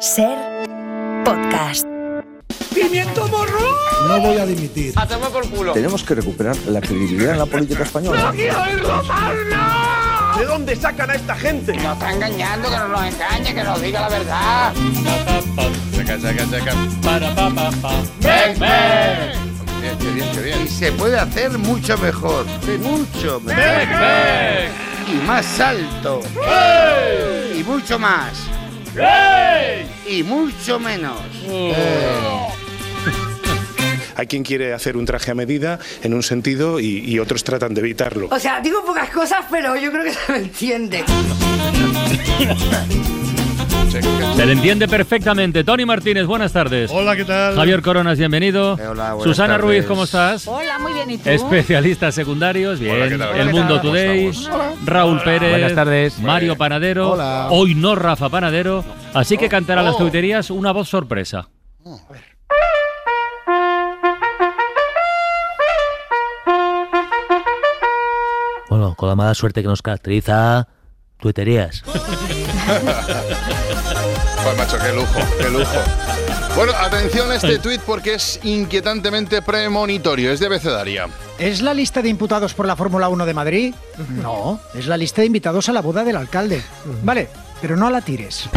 Ser podcast. ¡Pimiento morro! No voy a dimitir. ¡Hacemos por culo! Tenemos que recuperar la credibilidad en la política española. ¿De dónde sacan a esta gente? Nos está engañando, que no nos engañe, que nos diga la verdad. Checa, checa, checa. Para, pa, pa, pa. ¡Ven, ven! Bien, qué bien, qué bien. Y se puede hacer mucho mejor, mucho mejor. ¡Ven, ven! Y más alto. Y mucho más. Y mucho menos. Hay quien quiere hacer un traje a medida en un sentido y, y otros tratan de evitarlo. O sea, digo pocas cosas, pero yo creo que se me entiende. Se le entiende perfectamente. Tony Martínez, buenas tardes. Hola, ¿qué tal? Javier Coronas, bienvenido. Hola, buenas Susana tardes. Ruiz, ¿cómo estás? Hola, muy bien. ¿Y tú? Especialistas secundarios, bien. Hola, ¿qué tal? El ¿Qué Mundo Today. estamos? Raúl Pérez. Buenas tardes. Mario Panadero. Hola. Hoy no Rafa Panadero. Así que cantará las Oh. tuiterías una voz sorpresa. Bueno, con la mala suerte que nos caracteriza, tuiterías. Pues macho, qué lujo, qué lujo. Bueno, atención a este tuit porque es inquietantemente premonitorio, es de abecedaria. ¿Es la lista de imputados por la Fórmula 1 de Madrid? No, es la lista de invitados a la boda del alcalde. Vale, pero no la tires.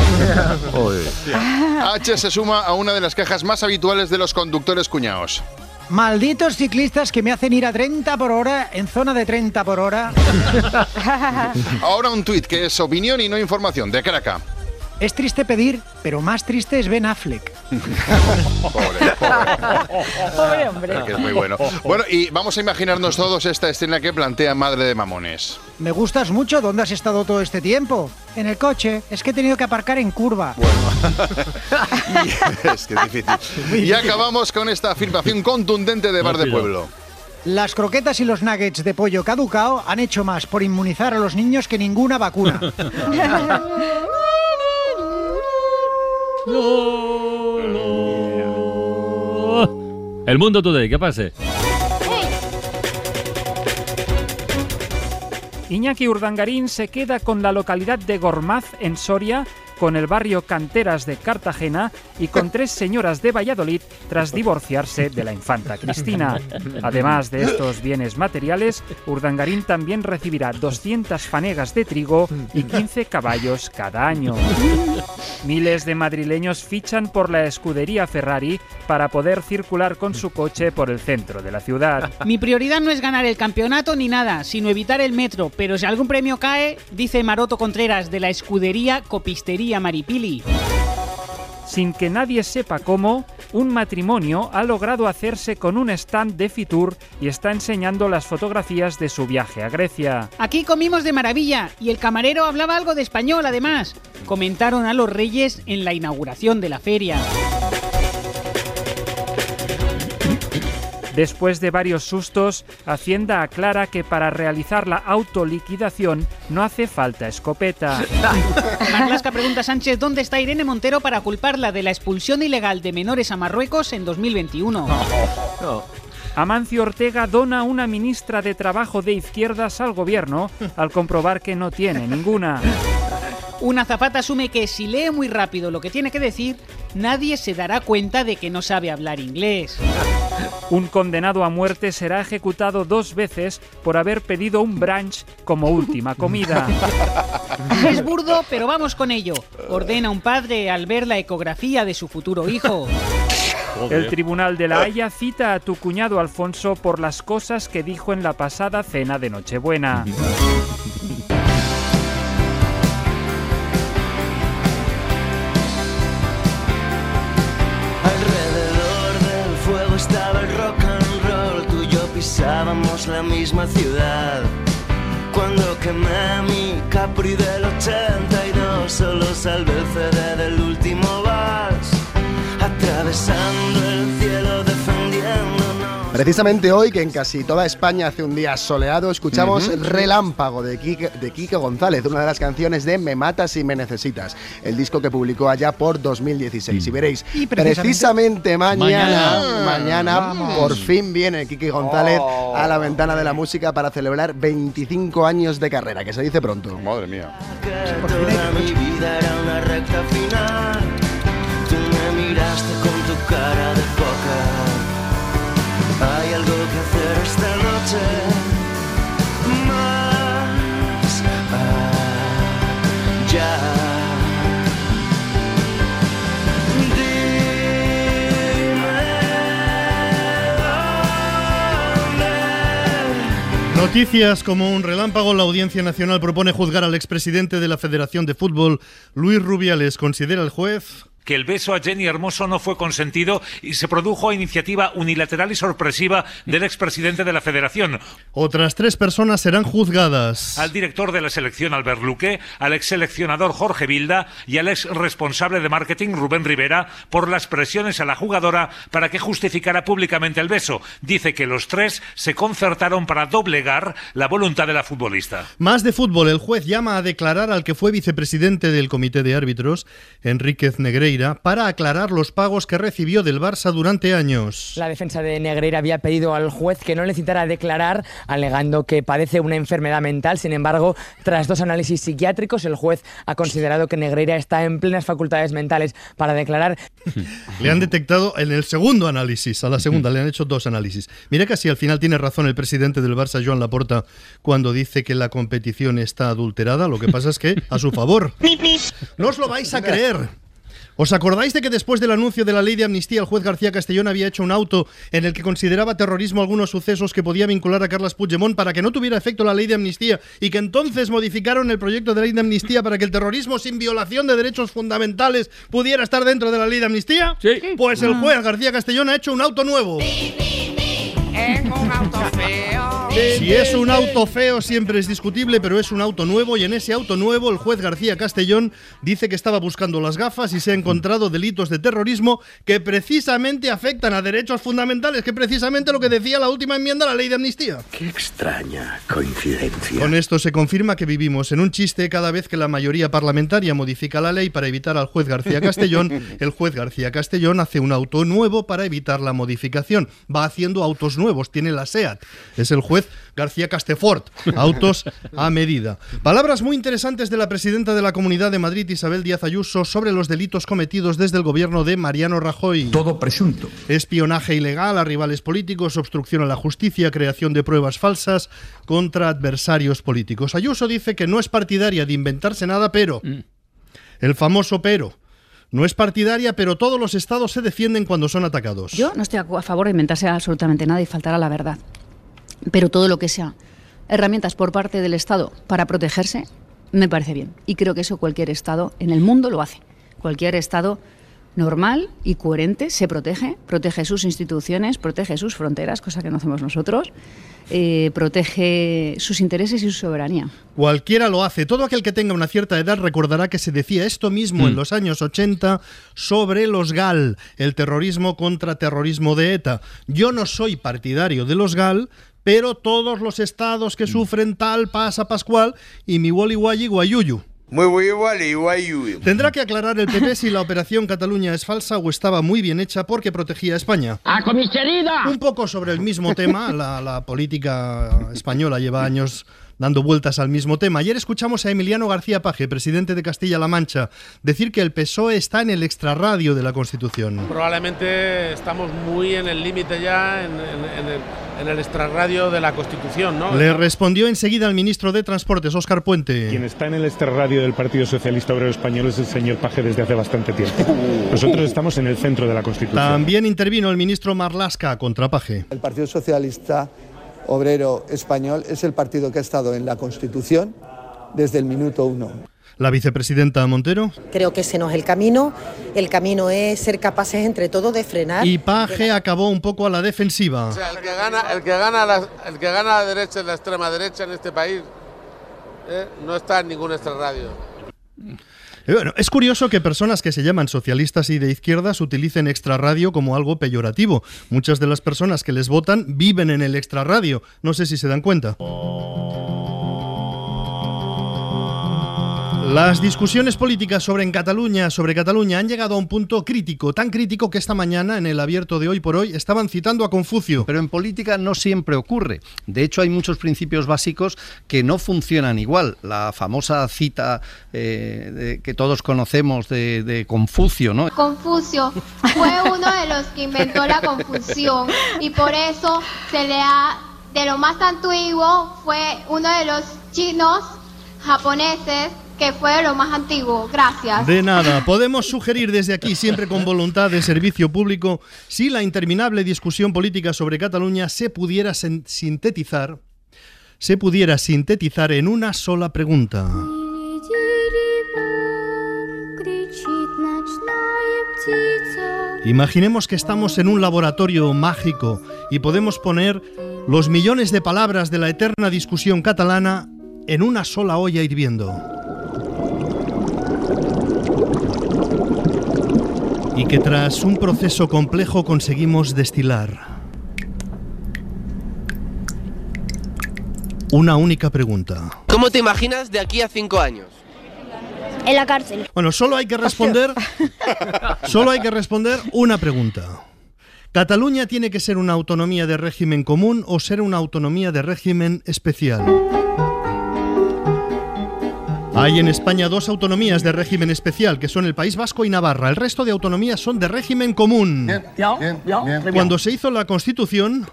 H se suma a una de las quejas más habituales de los conductores cuñados. Malditos ciclistas que me hacen ir a 30 por hora en zona de 30 por hora. Ahora un tuit que es opinión y no información, de Craca. Es triste pedir, pero más triste es Ben Affleck. Pobre, pobre. Pobre hombre. Que es muy bueno. Bueno, y vamos a imaginarnos todos esta escena que plantea Madre de Mamones. Me gustas mucho, ¿dónde has estado todo este tiempo? En el coche, es que he tenido que aparcar en curva. Y- es que es difícil. Y acabamos con esta afirmación contundente de Bar de. Pueblo. Las croquetas y los nuggets de pollo caducao han hecho más por inmunizar a los niños que ninguna vacuna. El Mundo Today, ¿qué pase? Iñaki Urdangarín se queda con la localidad de Gormaz, en Soria, con el barrio Canteras de Cartagena y con tres señoras de Valladolid tras divorciarse de la infanta Cristina. Además de estos bienes materiales, Urdangarín también recibirá 200 fanegas de trigo y 15 caballos cada año. Miles de madrileños fichan por la escudería Ferrari para poder circular con su coche por el centro de la ciudad. Mi prioridad no es ganar el campeonato ni nada, sino evitar el metro. Pero si algún premio cae, dice Maroto Contreras de la escudería Copistería Maripili. Sin que nadie sepa cómo, un matrimonio ha logrado hacerse con un stand de Fitur y está enseñando las fotografías de su viaje a Grecia. Aquí comimos de maravilla y el camarero hablaba algo de español además. Comentaron a los reyes en la inauguración de la feria. Después de varios sustos, Hacienda aclara que para realizar la autoliquidación no hace falta escopeta. Marlasca pregunta a Sánchez dónde está Irene Montero para culparla de la expulsión ilegal de menores a Marruecos en 2021. Amancio Ortega dona una ministra de Trabajo de izquierdas al gobierno al comprobar que no tiene ninguna. Una zapata asume que si lee muy rápido lo que tiene que decir, nadie se dará cuenta de que no sabe hablar inglés. Un condenado a muerte será ejecutado dos veces por haber pedido un brunch como última comida. Es burdo, pero vamos con ello. Ordena un padre al ver la ecografía de su futuro hijo. El Tribunal de la Haya cita a tu cuñado Alfonso por las cosas que dijo en la pasada cena de Nochebuena. fuego estaba el rock and roll, tú y yo pisábamos la misma ciudad. Cuando quemé mi Capri del 82, solo salvé el CD del último vals, atravesando el cielo. Precisamente hoy, que en casi toda España hace un día soleado, escuchamos. Relámpago de Quique, de González, una de las canciones de Me Matas y Me Necesitas, el disco que publicó allá por 2016. Y veréis, Y precisamente- precisamente, mañana, Mañana. por fin viene Quique González Oh. a la ventana de la música para celebrar 25 años de carrera, que se dice pronto. Madre mía. Que toda mi vida era una recta final. Hay algo que hacer esta noche. Más Noticias como un relámpago, la Audiencia Nacional propone juzgar al expresidente de la Federación de Fútbol, Luis Rubiales. Considera el juez que el beso a Jenny Hermoso no fue consentido y se produjo a iniciativa unilateral y sorpresiva del expresidente de la Federación. Otras tres personas serán juzgadas. Al director de la selección Albert Luque, al ex seleccionador Jorge Vilda y al ex responsable de marketing Rubén Rivera por las presiones a la jugadora para que justificara públicamente el beso. Dice que los tres se concertaron para doblegar la voluntad de la futbolista. Más de fútbol, el juez llama a declarar al que fue vicepresidente del comité de árbitros, Enríquez Negreira, para aclarar los pagos que recibió del Barça durante años. La defensa de Negreira había pedido al juez que no le citara a declarar, alegando que padece una enfermedad mental. Sin embargo, tras dos análisis psiquiátricos, el juez ha considerado que Negreira está en plenas facultades mentales para declarar. Le han detectado en el segundo análisis, a la segunda, le han hecho dos análisis. Mira que si al final tiene razón el presidente del Barça, Joan Laporta, cuando dice que la competición está adulterada. Lo que pasa es que a su favor. No os lo vais a creer. ¿Os acordáis de que después del anuncio de la ley de amnistía el juez García Castellón había hecho un auto en el que consideraba terrorismo algunos sucesos que podía vincular a Carlas Puigdemont para que no tuviera efecto la ley de amnistía y que entonces modificaron el proyecto de ley de amnistía para que el terrorismo sin violación de derechos fundamentales pudiera estar dentro de la ley de amnistía? Sí. Pues el juez García Castellón ha hecho un auto nuevo. Un auto feo. Si es un auto feo siempre es discutible, pero es un auto nuevo y en ese auto nuevo el juez García Castellón dice que estaba buscando las gafas y se ha encontrado delitos de terrorismo que precisamente afectan a derechos fundamentales, que precisamente lo que decía la última enmienda a la ley de amnistía. Qué extraña coincidencia. Con esto se confirma que vivimos en un chiste cada vez que la mayoría parlamentaria modifica la ley para evitar al juez García Castellón, el juez García Castellón hace un auto nuevo para evitar la modificación. Va haciendo autos nuevos, tiene la SEAT. Es el juez García Castefort, autos a medida. Palabras muy interesantes de la presidenta de la Comunidad de Madrid, Isabel Díaz Ayuso, sobre los delitos cometidos desde el gobierno de Mariano Rajoy. Todo presunto. Espionaje ilegal a rivales políticos, obstrucción a la justicia, creación de pruebas falsas contra adversarios políticos. Ayuso dice que no es partidaria de inventarse nada, pero... El famoso pero. No es partidaria, pero todos los estados se defienden cuando son atacados. Yo no estoy a favor de inventarse absolutamente nada y faltar a la verdad. Pero todo lo que sea herramientas por parte del Estado para protegerse, me parece bien. Y creo que eso cualquier Estado en el mundo lo hace. Cualquier Estado normal y coherente se protege, protege sus instituciones, protege sus fronteras, cosa que no hacemos nosotros, eh, protege sus intereses y su soberanía. Cualquiera lo hace. Todo aquel que tenga una cierta edad recordará que se decía esto mismo en los años 80 sobre los GAL, el terrorismo contra terrorismo de ETA. Yo no soy partidario de los GAL, pero todos los estados que sufren tal pasa Pascual y mi Wally Guayi Guayuyu. Muy Guayuyu. Tendrá que aclarar el PP si la operación Cataluña es falsa o estaba muy bien hecha porque protegía a España. ¡A comisaría! Un poco sobre el mismo tema, la, la política española lleva años dando vueltas al mismo tema. Ayer escuchamos a Emiliano García Paje, presidente de Castilla-La Mancha, decir que el PSOE está en el extrarradio de la Constitución. Probablemente estamos muy en el límite ya, en, en- en el, en el extrarradio de la Constitución, ¿no? Le respondió enseguida al ministro de Transportes, Óscar Puente. Quien está en el extrarradio del Partido Socialista Obrero Español es el señor Paje desde hace bastante tiempo. Nosotros estamos en el centro de la Constitución. También intervino el ministro Marlasca contra Paje. El Partido Socialista Obrero Español es el partido que ha estado en la Constitución desde el minuto uno. La vicepresidenta Montero Creo que ese no es el camino. El camino es ser capaces entre todos de frenar. y Paje acabó un poco a la defensiva. O sea, el que gana, el que gana, la, el que gana la derecha, la extrema derecha en este país, ¿eh? no está en ningún extrarradio. Eh, Bueno, es curioso que personas que se llaman socialistas y de izquierdas utilicen extrarradio como algo peyorativo. Muchas de las personas que les votan viven en el extrarradio. No sé si se dan cuenta. Las discusiones políticas sobre en Cataluña, sobre Cataluña han llegado a un punto crítico, tan crítico que esta mañana en el abierto de hoy por hoy estaban citando a Confucio. Pero en política no siempre ocurre. De hecho, hay muchos principios básicos que no funcionan igual. La famosa cita eh, de- que todos conocemos de, de Confucio, ¿no? Confucio fue uno de los que inventó la confusión y por eso se le ha, de lo más antiguo, fue uno de los chinos japoneses que fue lo más antiguo. Gracias. De nada, podemos sugerir desde aquí, siempre con voluntad de servicio público, si la interminable discusión política sobre Cataluña se pudiera sintetizar se pudiera sintetizar en una sola pregunta. Imaginemos que estamos en un laboratorio mágico y podemos poner los millones de palabras de la eterna discusión catalana en una sola olla hirviendo. Y que tras un proceso complejo conseguimos destilar. Una única pregunta. ¿Cómo te imaginas de aquí a cinco años? En la cárcel. Bueno, solo hay que responder. solo hay que responder una pregunta. ¿Cataluña tiene que ser una autonomía de régimen común o ser una autonomía de régimen especial? Hay en España dos autonomías de régimen especial, que son el País Vasco y Navarra. El resto de autonomías son de régimen común. Cuando se hizo la Constitución,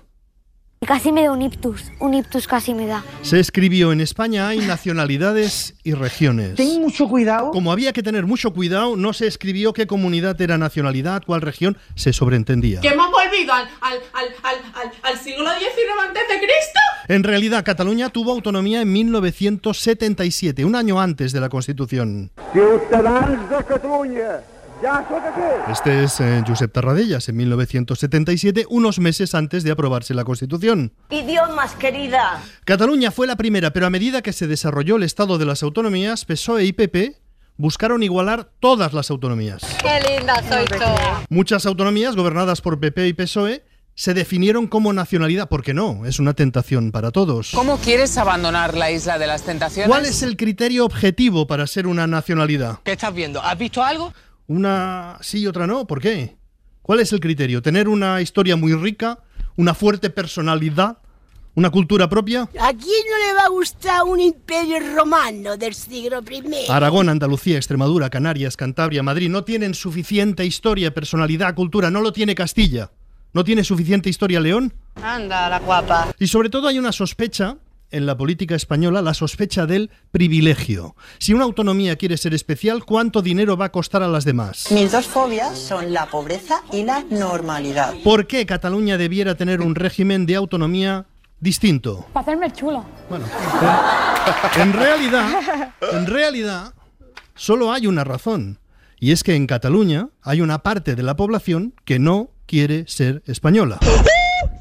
Casi me da un ictus, un ictus casi me da. se escribió en España hay nacionalidades y regiones. Ten mucho cuidado. Como había que tener mucho cuidado, no se escribió qué comunidad era nacionalidad, cuál región, se sobreentendía. ¿Que hemos volvido al, al, al, al, al, al siglo XIX antes de Cristo? En realidad, Cataluña tuvo autonomía en 1977, un año antes de la Constitución. Ciutadans de aquí. Este es eh, Josep Tarradellas en 1977, unos meses antes de aprobarse la Constitución. Idiomas, querida. Cataluña fue la primera, pero a medida que se desarrolló el estado de las autonomías, PSOE y PP buscaron igualar todas las autonomías. Qué linda soy. Muchas autonomías gobernadas por PP y PSOE se definieron como nacionalidad, porque no, es una tentación para todos. ¿Cómo quieres abandonar la isla de las tentaciones? ¿Cuál es el criterio objetivo para ser una nacionalidad? ¿Qué estás viendo? ¿Has visto algo? Una sí y otra no, ¿por qué? ¿Cuál es el criterio? ¿Tener una historia muy rica, una fuerte personalidad, una cultura propia? ¿A quién no le va a gustar un imperio romano del siglo I? Aragón, Andalucía, Extremadura, Canarias, Cantabria, Madrid no tienen suficiente historia, personalidad, cultura, no lo tiene Castilla. ¿No tiene suficiente historia León? Anda, la guapa. Y sobre todo hay una sospecha en la política española, la sospecha del privilegio. Si una autonomía quiere ser especial, ¿cuánto dinero va a costar a las demás? Mis dos fobias son la pobreza y la normalidad. ¿Por qué Cataluña debiera tener un régimen de autonomía distinto? Para hacerme chulo. Bueno, en realidad, en realidad, solo hay una razón. Y es que en Cataluña hay una parte de la población que no quiere ser española.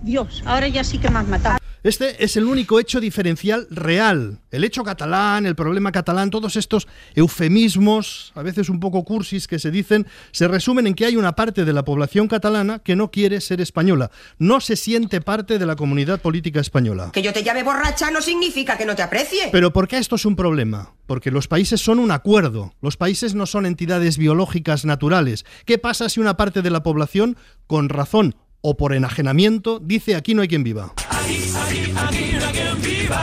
Dios, ahora ya sí que me has matado. Este es el único hecho diferencial real. El hecho catalán, el problema catalán, todos estos eufemismos, a veces un poco cursis que se dicen, se resumen en que hay una parte de la población catalana que no quiere ser española, no se siente parte de la comunidad política española. Que yo te llame borracha no significa que no te aprecie. Pero ¿por qué esto es un problema? Porque los países son un acuerdo, los países no son entidades biológicas naturales. ¿Qué pasa si una parte de la población, con razón o por enajenamiento, dice aquí no hay quien viva?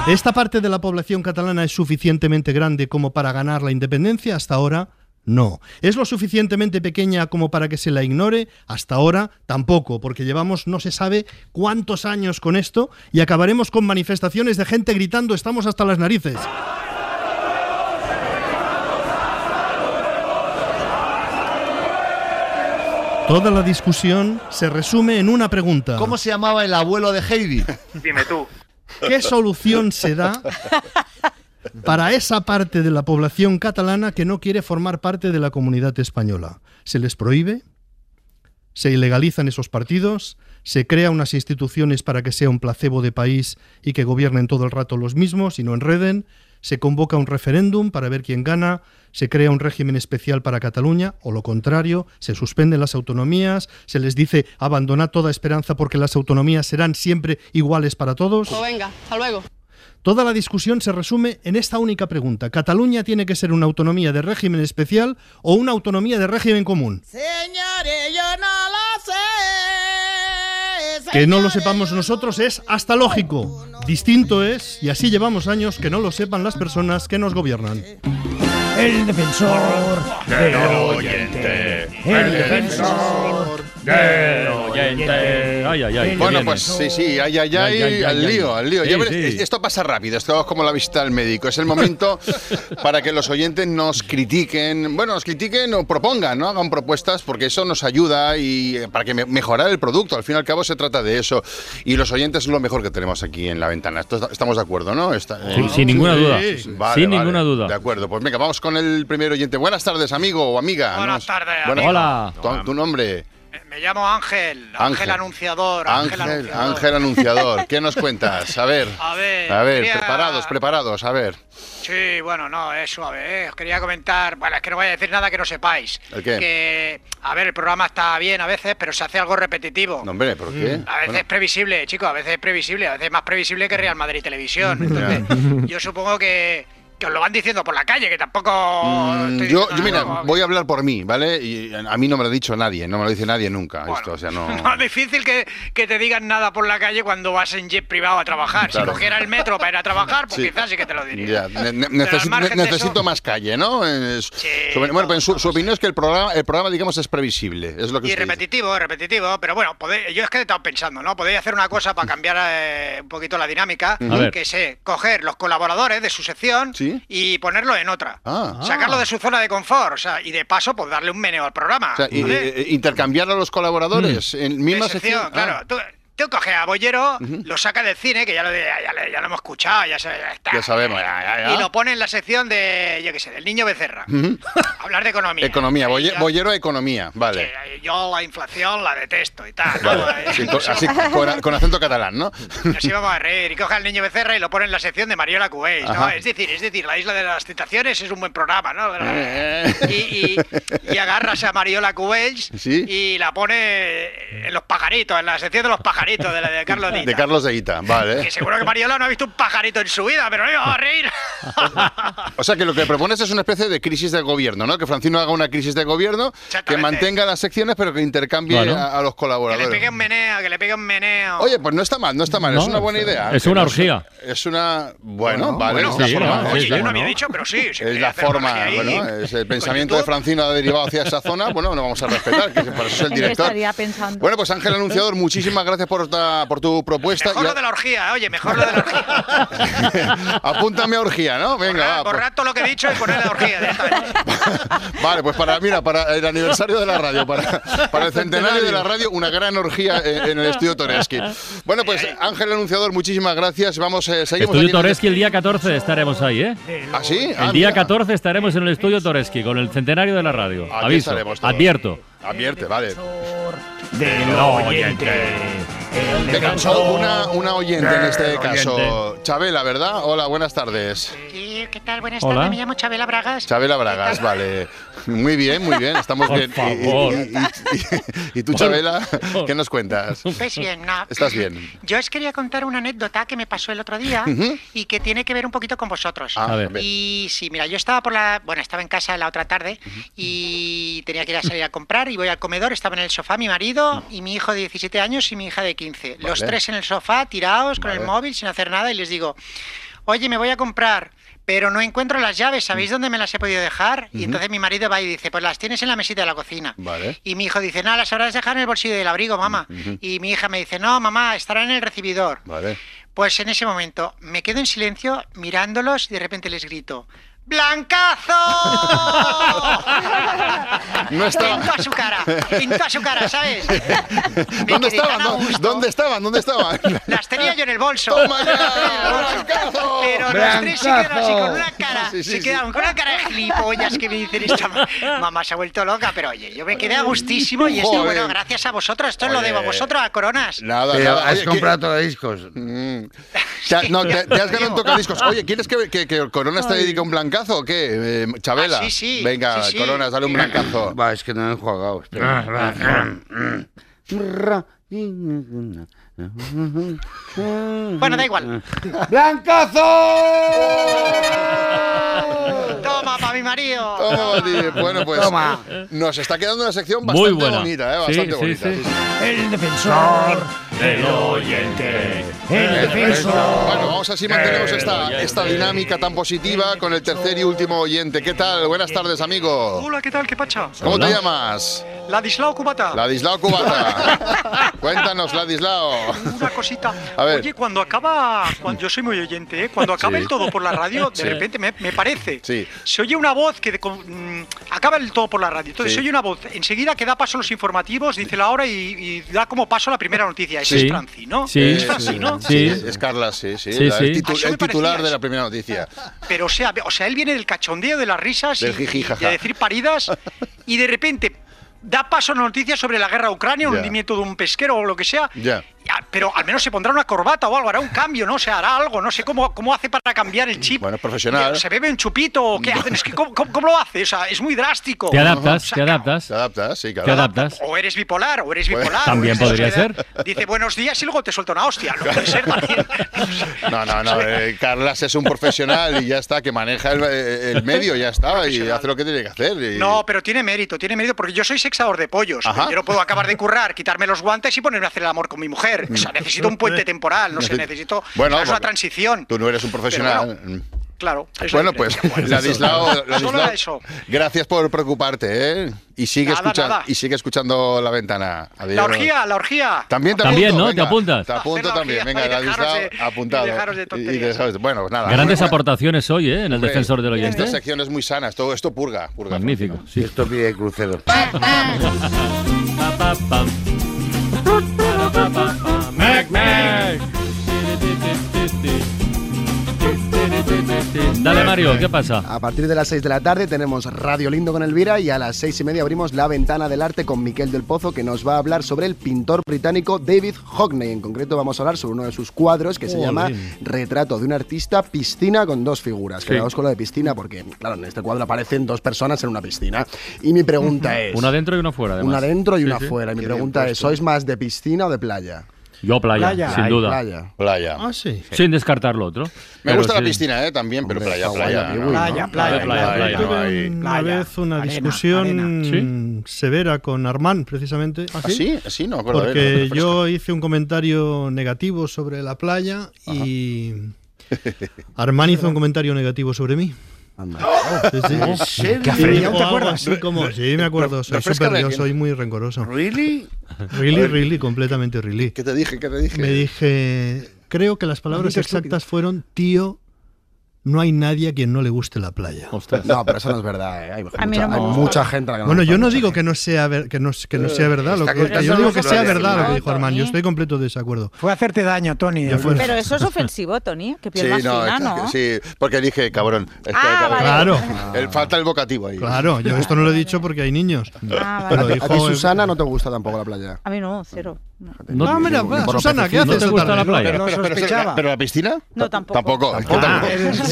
¿Esta parte de la población catalana es suficientemente grande como para ganar la independencia? Hasta ahora, no. ¿Es lo suficientemente pequeña como para que se la ignore? Hasta ahora, tampoco, porque llevamos no se sabe cuántos años con esto y acabaremos con manifestaciones de gente gritando estamos hasta las narices. Toda la discusión se resume en una pregunta. ¿Cómo se llamaba el abuelo de Heidi? Dime tú. ¿Qué solución se da para esa parte de la población catalana que no quiere formar parte de la comunidad española? ¿Se les prohíbe? ¿Se ilegalizan esos partidos? ¿Se crea unas instituciones para que sea un placebo de país y que gobiernen todo el rato los mismos y no enreden? ¿Se convoca un referéndum para ver quién gana? ¿Se crea un régimen especial para Cataluña? ¿O lo contrario? ¿Se suspenden las autonomías? ¿Se les dice abandonad toda esperanza porque las autonomías serán siempre iguales para todos? Pues venga, hasta luego. Toda la discusión se resume en esta única pregunta. ¿Cataluña tiene que ser una autonomía de régimen especial o una autonomía de régimen común? Señores, yo no lo sé. Que no lo sepamos nosotros es hasta lógico. Distinto es, y así llevamos años, que no lo sepan las personas que nos gobiernan. El defensor del oyente. El defensor Ay, ay, ay. Bueno, pues sí, sí, ay, ay, ay, al lío, al lío. Sí, Ya sí. Esto pasa rápido, esto es como la visita al médico. Es el momento para que los oyentes nos critiquen, bueno, nos critiquen o propongan, ¿no? Hagan propuestas porque eso nos ayuda y eh, para que me- mejorar el producto. Al fin y al cabo se trata de eso. Y los oyentes es lo mejor que tenemos aquí en la ventana. Esto- estamos de acuerdo, ¿no? Está- Sí, eh, sin ninguna duda. Vale, Sin vale. ninguna duda. De acuerdo, pues venga, vamos con el primer oyente. Buenas tardes, amigo o amiga. Buenas tardes, Buenas-. Hola. Tu, tu nombre. Me llamo Ángel, Ángel, Ángel. Anunciador. Ángel, Ángel, Anunciador. Ángel Anunciador. ¿Qué nos cuentas? A ver. A ver, A ver, quería- preparados, preparados, a ver. Sí, bueno, no, es suave. ¿eh? Os quería comentar, bueno, es que no voy a decir nada que no sepáis. ¿El qué? Que, a ver, el programa está bien a veces, pero se hace algo repetitivo. No, hombre, ¿por qué? A veces Bueno, es previsible, chicos, a veces es previsible, a veces es más previsible que Real Madrid Televisión. Entonces, yo supongo que, que os lo van diciendo por la calle, que tampoco... mm, estoy yo, mira, voy a hablar por mí, ¿vale? Y a mí no me lo ha dicho nadie, no me lo dice nadie nunca. Esto, o sea, no. No es difícil que, que te digan nada por la calle cuando vas en jet privado a trabajar. Claro. Si cogiera el metro para ir a trabajar, pues Sí. quizás sí que te lo diría. Ya, ne- ne- Pero al necesito, eso- más calle, ¿no? Es- sobre- bueno, pues su, su opinión es que el programa, el programa, digamos, es previsible. Es lo que Y dice. repetitivo, repetitivo, pero bueno, podéis- yo es que he estado pensando, ¿no? Podéis hacer una cosa para cambiar eh, un poquito la dinámica. A que es eh, coger los colaboradores de su sección Sí. Y ponerlo en otra. Ah. Sacarlo de su zona de confort, o sea, y de paso, pues darle un meneo al programa. O sea, y- ¿vale? eh, intercambiar a los colaboradores en misma sección. claro. Ah, Tú, tú coges a Bollero, lo saca del cine, que ya lo, ya, ya- ya lo hemos escuchado, ya, está. ya sabemos. Y lo pone en la sección de, yo qué sé, del niño Becerra. Hablar de economía. Economía, ya- bollero economía, vale. yo la inflación la detesto y tal. ¿no? Vale, Eh, sí, con, así, con, con acento catalán, ¿no? Nos íbamos a reír y coge al niño Becerra y lo pone en la sección de Mariola Cubéis, ¿no? Es decir, es decir, la isla de las tentaciones es un buen programa, ¿no? Eh. Y, y- y agarras a Mariola Cubéis Sí. y la pone en los pajaritos, en la sección de los pajaritos de la de Carlos. De Carlos de Ita, vale. Que seguro que Mariola no ha visto un pajarito en su vida, pero no íbamos a reír. O sea que lo que propones es una especie de crisis de gobierno, ¿no? Que Francino haga una crisis de gobierno, que mantenga las secciones, pero que intercambie Claro. a, a los Que le colaboradores. pegue un meneo, que le pegue un meneo. Oye, pues no está mal, no está mal, es No, una buena es- idea. es una no orgía. Es una. Bueno, Bueno, vale, bueno, es la sí, forma. no, Oye, yo no había dicho, pero sí. Es la forma, bueno, es el pensamiento de. Francino ha derivado hacia esa zona, bueno, lo vamos a respetar, que por eso es el ¿En qué director. estaría pensando? Bueno, pues Ángel Anunciador, muchísimas gracias por, por tu propuesta. Mejor lo de la orgía, oye, mejor lo de la orgía. Apúntame a orgía, ¿no? Venga, va. pues- Borrar todo lo que he dicho y poner la orgía directamente. Vale, pues para, mira, para el aniversario de la radio, para, para el centenario de la radio, una gran orgía en, en el estudio Toreski. Bueno, pues Ángel Anunciador, muchísimas gracias. Vamos, eh, seguimos Estudio aquí en el- Toreski el día 14 estaremos ahí, ¿eh? ¿Ah, sí? Ah, El día mira. 14 estaremos en el estudio Toreski con el centenario de la radio. Aquí Aviso, advierto. Advierte, vale. Del oyente. Venga, una, una oyente en este caso. Chabela, ¿verdad? Hola, buenas tardes. ¿qué tal? Buenas Hola. tardes, me llamo Chabela Bragas. Chabela Bragas, vale. Muy bien, muy bien, estamos Por bien. Y- favor. Y, y- y- y tú, Chabela, qué nos cuentas? Pues bien, no. ¿Estás bien? Yo os quería contar una anécdota que me pasó el otro día y que tiene que ver un poquito con vosotros. Ah, A ver. Y sí, mira, yo estaba por la. Bueno, estaba en casa la otra tarde y tenía que ir a salir a comprar y voy al comedor. Estaba en el sofá mi marido y mi hijo de 17 años y mi hija de 15. Los tres en el sofá, tirados, con el móvil, sin hacer nada, y les digo: Oye, me voy a comprar. Pero no encuentro las llaves, ¿sabéis Mm. dónde me las he podido dejar? Y entonces mi marido va y dice, pues las tienes en la mesita de la cocina. Vale. Y mi hijo dice, no, las habrás dejado en el bolsillo del abrigo, mamá. Ujú. Y mi hija me dice, no, mamá, estará en el recibidor. Vale. Pues en ese momento me quedo en silencio mirándolos y de repente les grito, ¡Blancazo! No estaba. En toda su cara, en toda su cara, ¿sabes? ¿Dónde estaban? a ¿Dó- gusto. ¿Dónde estaban? ¿Dónde estaban? Las tenía yo en el bolso. ¡Toma ya! ¡Blancazo! Pero los tres se quedaron así con una cara, Sí, sí, se sí. quedaron con una cara de gilipollas que me dicen esta ma- mamá se ha vuelto loca, pero oye, yo me quedé a gustísimo y esto, bueno, gracias a vosotros, esto lo debo a vosotros, a Coronas. Nada, Pero nada. has Oye, ¿qué- comprado tocadiscos. Mm. Te ha- no, te, te has ganado un tocadiscos. Oye, ¿quieres que, que, que Coronas te dedique un blancazo o qué? Eh, Chabela. Ah, sí, sí. Venga, Sí, sí. Coronas, dale un blancazo. Va, es que no he enjuagado. espera. Bueno, da igual. Toma, mi marido. Toma, Mati. Bueno, pues Toma. nos está quedando una sección Muy bastante buena. bonita, ¿eh? Sí, Bastante sí, bonita. sí. sí, sí. El defensor Del oyente. El defensor. Bueno, vamos a ver si mantenemos esta, esta dinámica tan positiva con el tercer y último oyente. ¿Qué tal? Buenas tardes, amigo. Hola, ¿qué tal? ¿Qué pacha? ¿Cómo te llamas? Ladislao Cubata. Ladislao Cubata. Cuéntanos, Ladislao. Una cosita. A ver. Oye, cuando acaba, cuando, yo soy muy oyente, ¿eh? cuando acaba Sí. el todo por la radio, de Sí. repente me, me parece, Sí. se oye una voz que de- con- mm, acaba el todo por la radio. Entonces Sí. se oye una voz enseguida que da paso a los informativos, dice la hora y, y da como paso a la primera noticia. Ese Sí. es Franci, ¿no? Sí, es Franci, ¿no? Sí, es Carla, sí, sí. Sí, la- sí. El, titu- titular parecía de la primera noticia. Pero o sea, o sea, él viene del cachondeo de las risas y, Del jiji, y jaja. de decir paridas y de repente da paso a una noticia sobre la guerra de Ucrania, un Ya. hundimiento de un pesquero o lo que sea. Ya. Pero al menos se pondrá una corbata o algo, hará un cambio, ¿no? O sea, hará algo, no sé cómo, cómo hace para cambiar el chip. Bueno, es profesional. ¿Se bebe un chupito o qué hacen? Es que, ¿cómo, cómo- cómo lo hace? O sea, es muy drástico. Te adaptas, te adaptas. Te adaptas, sí, claro. Te adaptas. O eres bipolar, o eres bipolar. o También eres podría ser. Dice buenos días y luego te suelta una hostia. No puede ser también. No, no, no. eh, Carlas es un profesional y ya está, que maneja el, el medio, ya está, y hace lo que tiene que hacer. y- No, pero tiene mérito, tiene mérito, porque yo soy sexador de pollos. Ajá. Yo no puedo acabar de currar, quitarme los guantes y ponerme a hacer el amor con mi mujer. O sea, necesito un puente temporal, no sé, Necesi- necesito. Bueno, una transición. Tú no eres un profesional. Claro. es la Bueno, pues, diferencia. Ladislao, eso. gracias por preocuparte, ¿eh? Y sigue, Nada, escucha- nada. y sigue escuchando la ventana. Adiós. La orgía, la orgía. También te También, apunto, ¿no? ¿Te venga. apuntas? Te apunto también. Venga, Ladislao, de- apuntado. y dejaros de Y de- Bueno, pues nada. Grandes Muy- aportaciones hoy, ¿eh? En el defensor del Esta oyente. sección es muy sana, esto, esto purga. purga Magnífico. Sí. Esto pide crucero. Mac, Mac. Dale, Mario, ¿qué pasa? A partir de las 6 de la tarde tenemos Radio Lindo con Elvira y a las 6 y media abrimos La Ventana del Arte con Miquel del Pozo que nos va a hablar sobre el pintor británico David Hockney. En concreto vamos a hablar sobre uno de sus cuadros que se llama Retrato de un artista piscina con dos figuras. Sí. Quedaos con lo de piscina porque, claro, en este cuadro aparecen dos personas en una piscina. Y mi pregunta es... Una dentro y una fuera, además. Una dentro y Sí, una sí. fuera. Y mi pregunta es. ¿sois más de piscina o de playa? Yo playa, Playa. sin duda. Playa. Playa. Ah, sí. Sin descartar lo otro. Me Pero gusta la piscina, ¿eh? También, pero playa, playa. playa, playa, playa, Una vez una arena, discusión severa con Armand, precisamente. ¿Ah, sí? Sí, no me acuerdo. Porque eh, no, yo hice un comentario negativo sobre la playa y Armand hizo un comentario negativo sobre mí. Sí, sí. ¿En serio? Y ¿Qué dijo ¿Te acuerdas? así como, sí, me acuerdo. Soy, súper- yo soy muy rencoroso. ¿Really? Really, really, completamente really. ¿Qué te dije? ¿Qué te dije? Me dije, creo que las palabras exactas fueron, tío, no hay nadie a quien no le guste la playa. No, pero eso no es verdad. ¿eh? Hay, A mí mucha, no hay mucha gente a la que no Bueno, le yo no digo que no sea ver- que no, que no sea verdad, lo que, yo digo que sea verdad lo que dijo Armand. Yo estoy completo desacuerdo. Fue hacerte daño, Tony. Fue. Pero eso es ofensivo, Tony. Que piel Sí, no, ¿no? sí, porque dije cabrón. Es que, Ah, vale. Claro, El, falta el vocativo ahí. claro. Yo esto no lo he dicho porque hay niños. Ah, Pero vale. A ti, Susana, no te gusta tampoco la playa. A mí no, cero. No, No, Ah, mira, Susana, ¿qué haces ¿No te gusta la playa? Pero, pero, sospechaba. pero la piscina? No, tampoco. Tampoco.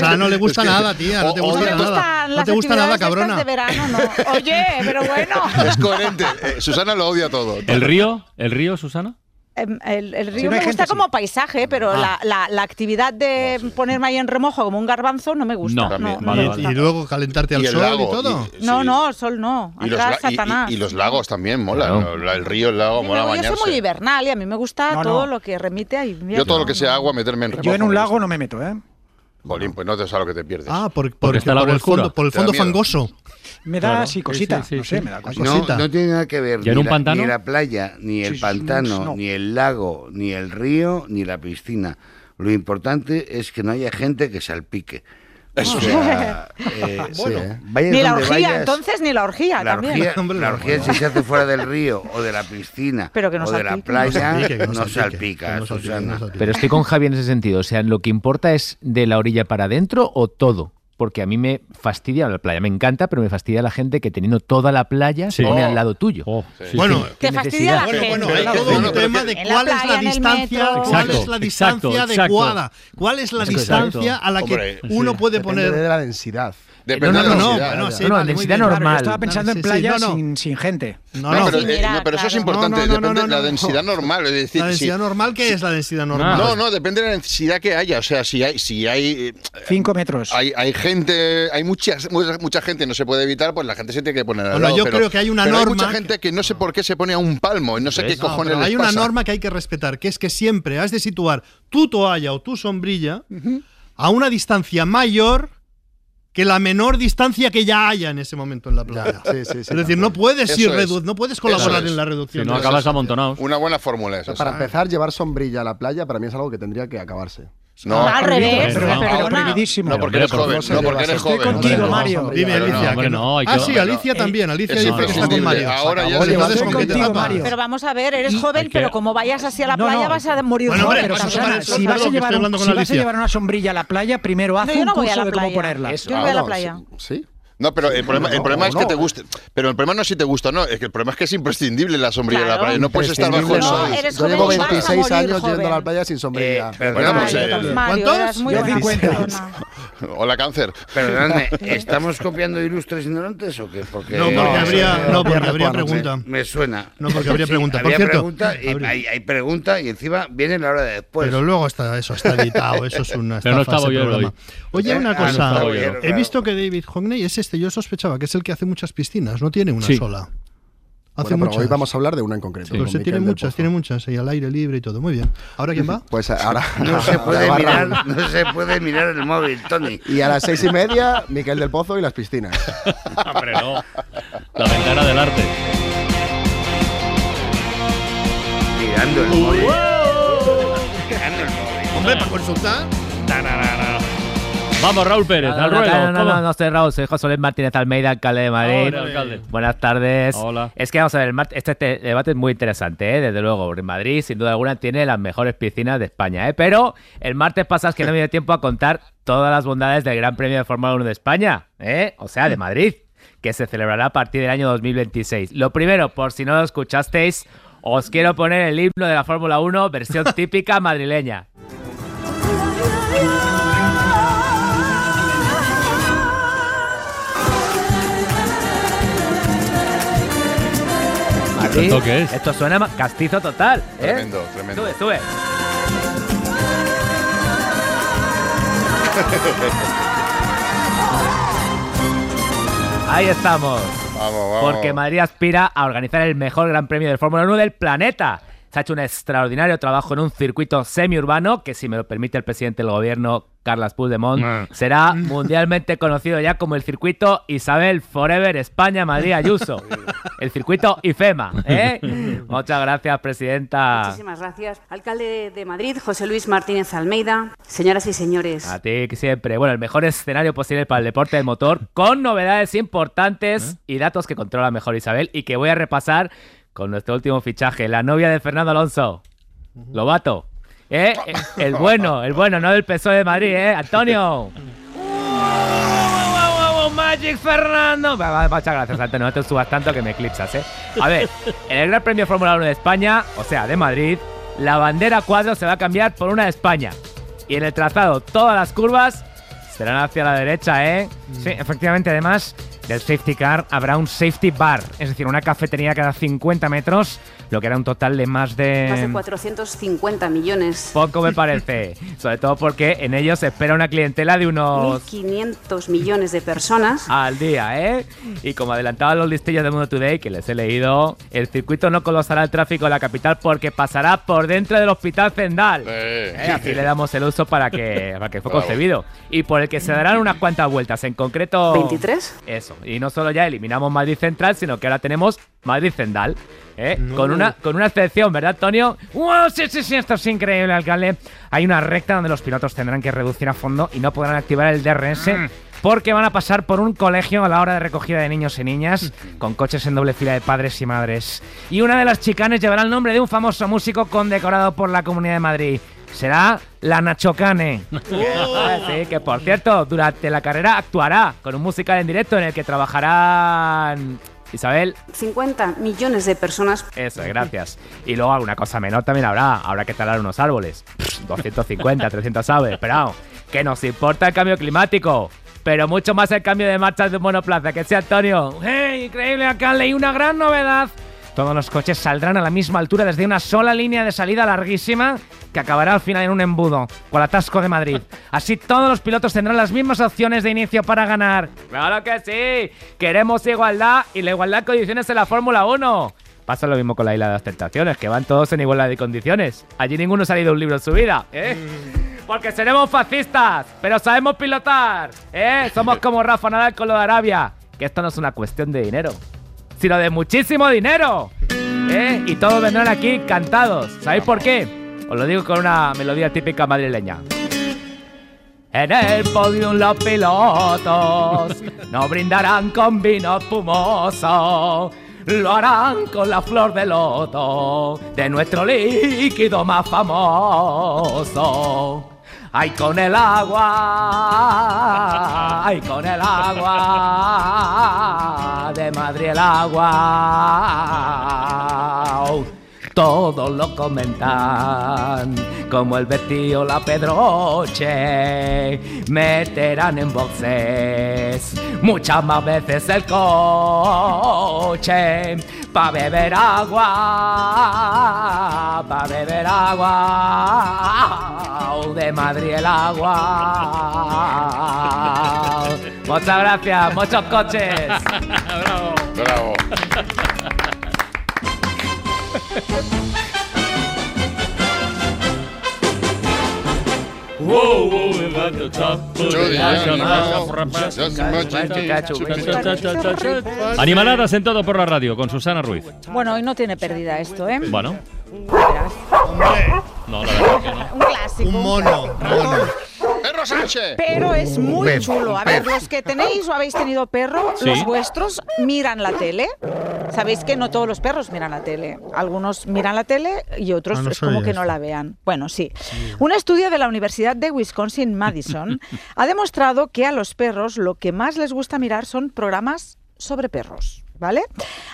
Ah, sea, no le gusta Es que- nada, tía. No te gusta No nada. No te gusta nada, cabrona. de verano, no. Oye, pero bueno. Es coherente. Eh, Susana lo odia todo. ¿El río? ¿El río, Susana? Em, El, río no me gusta gente, como paisaje, pero la, la, la actividad de ponerme ahí en remojo como un garbanzo no me gusta. No, No, me. Y, gusta. y luego calentarte al sol lago, y todo. y- No, sí. no, sol no. Y los, Satanás. y- y los lagos también molan. Claro. ¿no? La- El río, el lago, mola yo soy muy hibernal y a mí me gusta No, no. todo lo que remite a invierno. Yo todo lo que sea agua, meterme en remojo. Yo en un lago no me meto, ¿eh? Jolín, pues no te sabes lo que te pierdes. Ah, por, porque está el por el fondo, por el fondo fangoso. Me da Claro, así cosita. sí, sí, no sé, sí. me da cosita. No, tiene nada que ver ¿Y en ni, un la, pantano? ni la playa, ni el pantano, no. ni el lago, ni el río, ni la piscina. Lo importante es que no haya gente que salpique. Eso O sea, eh, Sí, ¿eh? vayas Ni la orgía, vayas, entonces, ni la orgía la también. orgía, Hombre, la orgía si se hace fuera del río o de la piscina Pero que no o de la playa, no salpica, Susana. Pero estoy con Javi en ese sentido. O sea, lo que importa es de la orilla para adentro o todo. Porque a mí me fastidia la playa. Me encanta, pero me fastidia la gente que teniendo toda la playa se pone Oh. al lado tuyo. Oh, sí, Bueno. Te ¿Qué fastidia la? Bueno, gente. bueno, hay todo un tema de cuál es la distancia, cuál es la distancia exacto. adecuada, cuál es la Exacto. distancia a la que Hombre, uno puede Depende de poner. la densidad. Depende No, de no, la no, densidad. sí, No, no, vale, densidad bien. Claro, yo normal. estaba pensando Sí, en sí, playa no, no. Sin, sin gente. No, No, no, pero, eh, no, eso es importante. No, no, no, depende no, de la no. densidad normal. Es decir, La densidad si- normal, ¿qué es la densidad normal? No, no, depende de la necesidad que haya. O sea, si hay, si hay, eh, Cinco metros. hay, hay gente, hay muchas, mucha, mucha gente, no se puede evitar, pues la gente se tiene que poner al Bueno, lado, yo pero- creo que hay una norma mucha que- gente que no sé por qué se pone a un palmo y no sé qué No, cojones pero les hay una pasa. norma que hay que respetar, que es que siempre has de situar tu toalla o tu sombrilla a una distancia mayor que la menor distancia que ya haya en ese momento en la playa. Sí, sí, sí. es decir, no puedes ir es. redu- no puedes colaborar es. en la reducción. Si no acabas amontonado. Una buena fórmula esa. Para empezar, llevar sombrilla a la playa para mí es algo que tendría que acabarse. No, Al revés, Pero no, perdona. prohibidísimo. no, porque eres joven. No, porque eres estoy joven. contigo, Hombre, no. Mario. Dime, Alicia. que no, ah, sí, Alicia también. Alicia es dice que está con. Mario. Ahora ya se- Estoy ¿con qué te contigo? Mario. Pero vamos a ver, eres joven, pero como vayas así a la playa vas a morir Bueno, joven. si vas a llevar, estoy una sombrilla a la playa, primero haz un curso de cómo ponerla. Yo no voy a la playa. Sí. No, pero el problema, el problema es que no. te guste. Pero el problema no es si te gusta o no, es que el problema es que es imprescindible la sombrilla de la playa. No puedes estar bajo el sol. Yo llevo joven y vas a 26 morir años yendo a la playa sin sombrilla. Eh, Bueno, pues, eh, eh, Mario, ¿Cuántos? eras muy Yo buena 50. persona. Hola, cáncer. Perdóname, ¿estamos copiando ilustres ignorantes o qué? Porque, No, porque No, habría, no, porque habría pregunta. Me suena. No, porque habría Sí, pregunta. Por había cierto, pregunta y habría- hay, hay pregunta y encima viene la hora de después. Pero luego está eso, está editado, eso es una Pero no estafa está ese hoy. Oye, Ah, una no cosa, he visto que David Hockney es este, yo sospechaba que es el que hace muchas piscinas, no tiene una Sí. sola. Hace Bueno, pero hoy vamos a hablar de una en concreto. Pero con se tiene muchas, tiene muchas, y al aire libre y todo. Muy bien. ¿Ahora quién va? Pues ahora No se puede mirar, no se puede mirar el móvil, Tony. Y a las seis y media, Miquel del Pozo y las piscinas. Hombre, no. La ventana del arte. Mirando el móvil. Mirando el móvil. Hombre, para consultar. Vamos, Raúl Pérez, No, al no, ruedo. no, no, no, no soy Raúl, soy José Luis Martínez Almeida, alcalde de Madrid. Hola, alcalde. Buenas tardes. Hola. Es que vamos a ver, este, este debate es muy interesante, ¿eh? desde luego. Madrid, sin duda alguna, tiene las mejores piscinas de España, ¿eh? Pero el martes pasado es que no me dio tiempo a contar todas las bondades del Gran Premio de Fórmula 1 de España, ¿eh? O sea, de Madrid, que se celebrará a partir del año 2026. Lo primero, por si no lo escuchasteis, os quiero poner el himno de la Fórmula 1, versión típica madrileña. Madrid, ¿Esto qué es? Esto suena castizo total. ¿eh? Tremendo, tremendo. Sube, sube. Ahí estamos. Vamos, vamos. Porque Madrid aspira a organizar el mejor Gran Premio de Fórmula 1 del planeta. Se ha hecho un extraordinario trabajo en un circuito semiurbano que, si me lo permite el presidente del gobierno, Carlas Puigdemont, Ah. será mundialmente conocido ya como el circuito Isabel Forever España Madrid Ayuso. El circuito IFEMA. ¿eh? Muchas gracias, presidenta. Muchísimas gracias. Alcalde de Madrid, José Luis Martínez Almeida, señoras y señores. A ti que siempre. Bueno, el mejor escenario posible para el deporte del motor, con novedades importantes y datos que controla mejor Isabel y que voy a repasar con nuestro último fichaje, la novia de Fernando Alonso, Lobato. ¿Eh? El bueno, el bueno, no del PSOE de Madrid, ¿eh? Antonio. Magic Fernando. Muchas gracias, Antonio. No te subas tanto que me eclipsas, ¿eh? A ver, en el Gran Premio Fórmula 1 de España, o sea, de Madrid, la bandera cuadro se va a cambiar por una de España. Y en el trazado, todas las curvas serán hacia la derecha, ¿eh? Sí, efectivamente, además del safety car habrá un safety bar, es decir, una cafetería cada 50 metros, lo que era un total de más de... Más de 450 millones. Poco me parece, sobre todo porque en ellos se espera una clientela de unos 1.500 millones de personas. al día, ¿eh? Y como adelantaban los listillos de Mundo Today, que les he leído, el circuito no colosará el tráfico de la capital porque pasará por dentro del Hospital Zendal. ¿Eh? Así le damos el uso para que, para que fue Bravo. concebido. Y por el que se darán unas cuantas vueltas, en concreto... 23. Eso. Y no solo ya eliminamos Madrid Central, sino que ahora tenemos Madrid Zendal. ¿Eh? Con, una, con una excepción, ¿verdad, Antonio? ¡Wow! Sí, sí, sí, esto es increíble, alcalde. Hay una recta donde los pilotos tendrán que reducir a fondo y no podrán activar el DRS. Porque van a pasar por un colegio a la hora de recogida de niños y niñas, con coches en doble fila de padres y madres. Y una de las chicanes llevará el nombre de un famoso músico condecorado por la Comunidad de Madrid. Será la Nachocane. sí, que por cierto, durante la carrera actuará con un musical en directo en el que trabajarán Isabel. 50 millones de personas. Eso, gracias. Y luego alguna cosa menor también habrá. Habrá que talar unos árboles. Pff, 250, 300 aves. Pero que nos importa el cambio climático. Pero mucho más el cambio de marchas de un monoplaza. Que sea Antonio. ¡Hey! Increíble, alcalde. Y una gran novedad. Todos los coches saldrán a la misma altura desde una sola línea de salida larguísima que acabará al final en un embudo, con el atasco de Madrid. Así todos los pilotos tendrán las mismas opciones de inicio para ganar. ¡Claro que sí! Queremos igualdad y la igualdad de condiciones en la Fórmula 1. Pasa lo mismo con la isla de las tentaciones, que van todos en igualdad de condiciones. Allí ninguno ha leído un libro en su vida, ¿eh? Porque seremos fascistas, pero sabemos pilotar. ¿eh? Somos como Rafa Nadal con lo de Arabia. Que esto no es una cuestión de dinero, sino de muchísimo dinero. ¿eh? Y todos vendrán aquí cantados. ¿Sabéis por qué? Os lo digo con una melodía típica madrileña. En el podium los pilotos no brindarán con vino espumoso, lo harán con la flor de loto de nuestro líquido más famoso. Ay, con el agua, ay, con el agua, de Madrid el agua. Todos lo comentan, como el Betty o la Pedroche, meterán en boxes muchas más veces el coche, pa' beber agua, pa' beber agua, de Madrid el agua. Muchas gracias, muchos coches. Bravo. Bravo. Animaladas en todo por la radio con Susana Ruiz. Bueno, hoy no tiene pérdida esto, ¿eh? Bueno, no, la verdad que no. Un clásico. Un mono. mono. ¡Perro Sánchez! Pero es muy chulo. A ver, los que tenéis o habéis tenido perro, Sí. los vuestros miran la tele. Sabéis que no todos los perros miran la tele. Algunos miran la tele y otros Ah, no es como que no la vean. Bueno, sí. Un estudio de la Universidad de Wisconsin-Madison ha demostrado que a los perros lo que más les gusta mirar son programas sobre perros.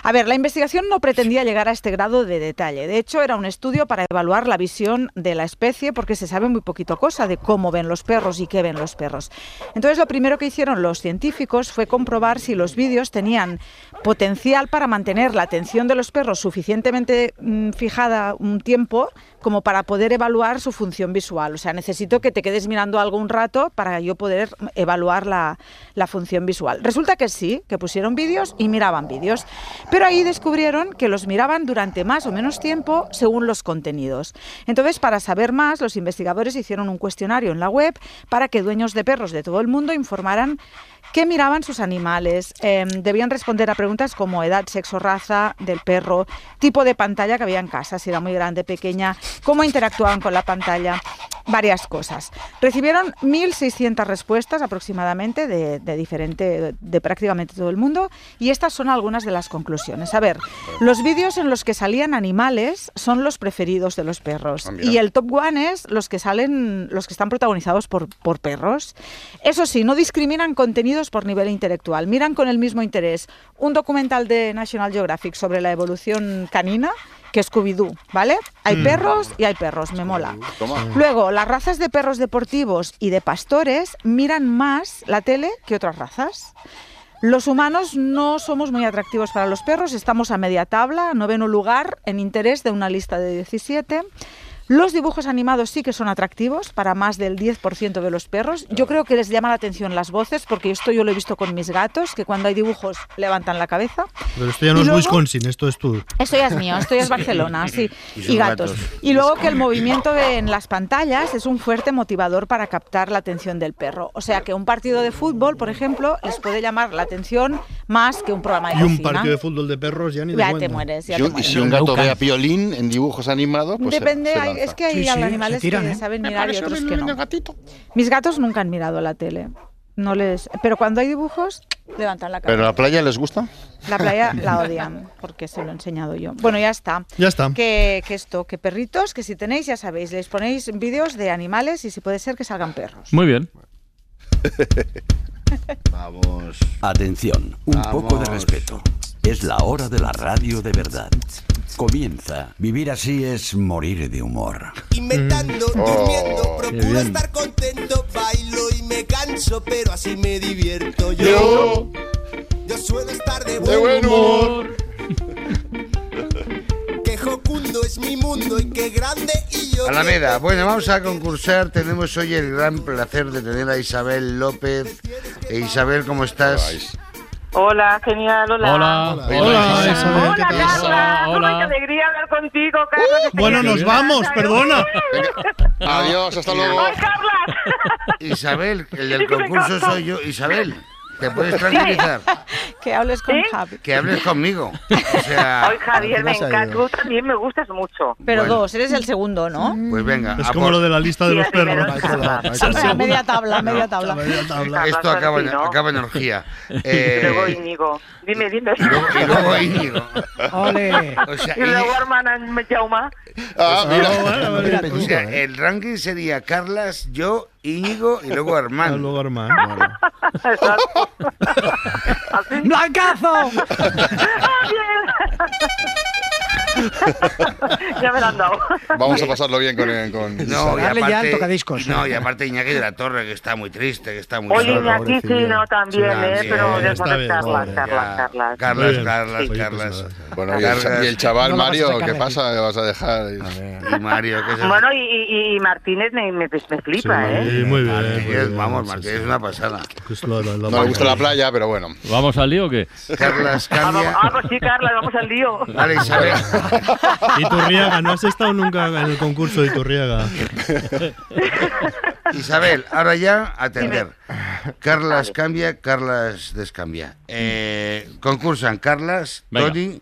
A ver, la investigación no pretendía llegar a este grado de detalle. De hecho, era un estudio para evaluar la visión de la especie porque se sabe muy poquito cosa de cómo ven los perros y qué ven los perros. Entonces, lo primero que hicieron los científicos fue comprobar si los vídeos tenían potencial para mantener la atención de los perros suficientemente mm, fijada un tiempo como para poder evaluar su función visual. O sea, necesito que te quedes mirando algo un rato para yo poder evaluar la, la función visual. Resulta que sí, que pusieron vídeos y miraban vídeos. Pero ahí descubrieron que los miraban durante más o menos tiempo según los contenidos. Entonces, para saber más, los investigadores hicieron un cuestionario en la web para que dueños de perros de todo el mundo informaran qué miraban sus animales. Eh, debían responder a preguntas como edad, sexo, raza del perro, tipo de pantalla que había en casa, si era muy grande, pequeña, cómo interactuaban con la pantalla, varias cosas. Recibieron 1.600 respuestas aproximadamente de, de diferente, de prácticamente todo el mundo y estas son algunas de las conclusiones. A ver, los vídeos en los que salían animales son los preferidos de los perros mira. y el top one es los que salen, los que están protagonizados por, por perros. Eso sí, no discriminan por nivel intelectual. Miran con el mismo interés un documental de National Geographic sobre la evolución canina que Scooby-Doo, ¿vale? Hay Mm. perros y hay perros, me mola. Toma. Luego, las razas de perros deportivos y de pastores miran más la tele que otras razas. Los humanos no somos muy atractivos para los perros, estamos a media tabla, noveno lugar en interés de una lista de 17. Los dibujos animados sí que son atractivos para más del 10% de los perros. Yo creo que les llama la atención las voces, porque esto yo lo he visto con mis gatos, que cuando hay dibujos levantan la cabeza. Pero esto ya no Y es luego- Wisconsin, esto es tú. Esto ya es mío, esto ya es Barcelona, sí. Y gatos. gatos. Y luego que el movimiento de- en las pantallas es un fuerte motivador para captar la atención del perro. O sea que un partido de fútbol, por ejemplo, les puede llamar la atención más que un programa de Y un cocina. partido de fútbol de perros ya ni de Ya te cuenta. mueres, ya Si te un- y mueres. si un gato ve a Piolín en dibujos animados, pues se- Depende, se lanza. es que hay animales que saben mirar y otros que no. Mis gatos nunca han mirado la tele. No les, pero cuando hay dibujos levantan la ¿Pero cabeza. la playa les gusta? La playa la odian porque se lo he enseñado yo. Bueno, ya está. Ya está. Que, que esto, que perritos, que si tenéis, ya sabéis, les ponéis vídeos de animales y si puede ser que salgan perros. Muy bien. Vamos. Atención, un Vamos. poco de respeto. Es la hora de la radio de verdad. Comienza. Vivir así es morir de humor. Inventando, Oh, durmiendo, qué procuro estar contento, bailo y me canso, pero así me divierto yo. Yo. Yo suelo estar de De buen buen humor. Jocundo es mi mundo y qué grande y yo. Alameda, bueno, vamos a concursar. Tenemos hoy el gran placer de tener a Isabel López. E Isabel, ¿cómo estás? Hola, genial, hola. Hola, Hola, Hola, Isabel, ¿qué tal? Carla. Hola. Ay, qué alegría hablar contigo, Carla. que te Bueno, nos vamos, perdona. Adiós, hasta luego. Ay, Carla. Isabel, el del concurso soy yo. Isabel, ¿te puedes tranquilizar? Que hables con ¿Sí? Javi. Que hables conmigo. O sea, Ay, Javier, me ¿a qué vas a encanta. Tú también me gustas mucho. Pero Bueno. dos, eres el segundo, ¿no? pues venga. Es como por- lo de la lista de los Sí, primero perros. es Carla. A media tabla, media tabla. Esto acaba en, acaba en orgía. Y Eh, luego Íñigo. Dime, dime. y luego, y luego Íñigo. Ole. O sea, Y luego hermana Jauma. Ah, mira. O sea, el ranking sería Carlas, yo, Íñigo y luego Armando. Luego Armand. Exacto. Así. ¡Blancazo! ¡Ah, bien! ya me la han dado. Vamos a pasarlo bien con, con No, y Darle ya aparte, tocadiscos. no, y aparte Iñaki de la Torre, que está muy triste, que está muy Oye, solo. Iñaki, sí, no, también, Sí, ¿eh? Pero sabes, bien, Carlas, pobre, Carlas. Carlas. Carlas, bien. Carlas, Oye, Carlas. pues, Bueno, y el, y el chaval No lo Mario, ¿qué pasa? ¿Le vas a dejar? Y Mario, el- Bueno, y, y, Martínez me, me, me flipa, Sí, ¿eh? muy bien. Martínez, muy bien, vamos, sí, Martínez sí. es una pasada. Pues lo- lo- lo- No le gusta la playa, pero bueno. ¿Vamos al lío o qué? Carlas Ah, vamos, cambia. ah, pues sí, Carla, vamos al lío. Vale, Isabel. Iturriaga, ¿no has estado nunca en el concurso de Iturriaga? Isabel, ahora ya atender. Carlas cambia, Carlas descambia. Eh, concursan Carlas, Venga. Tony,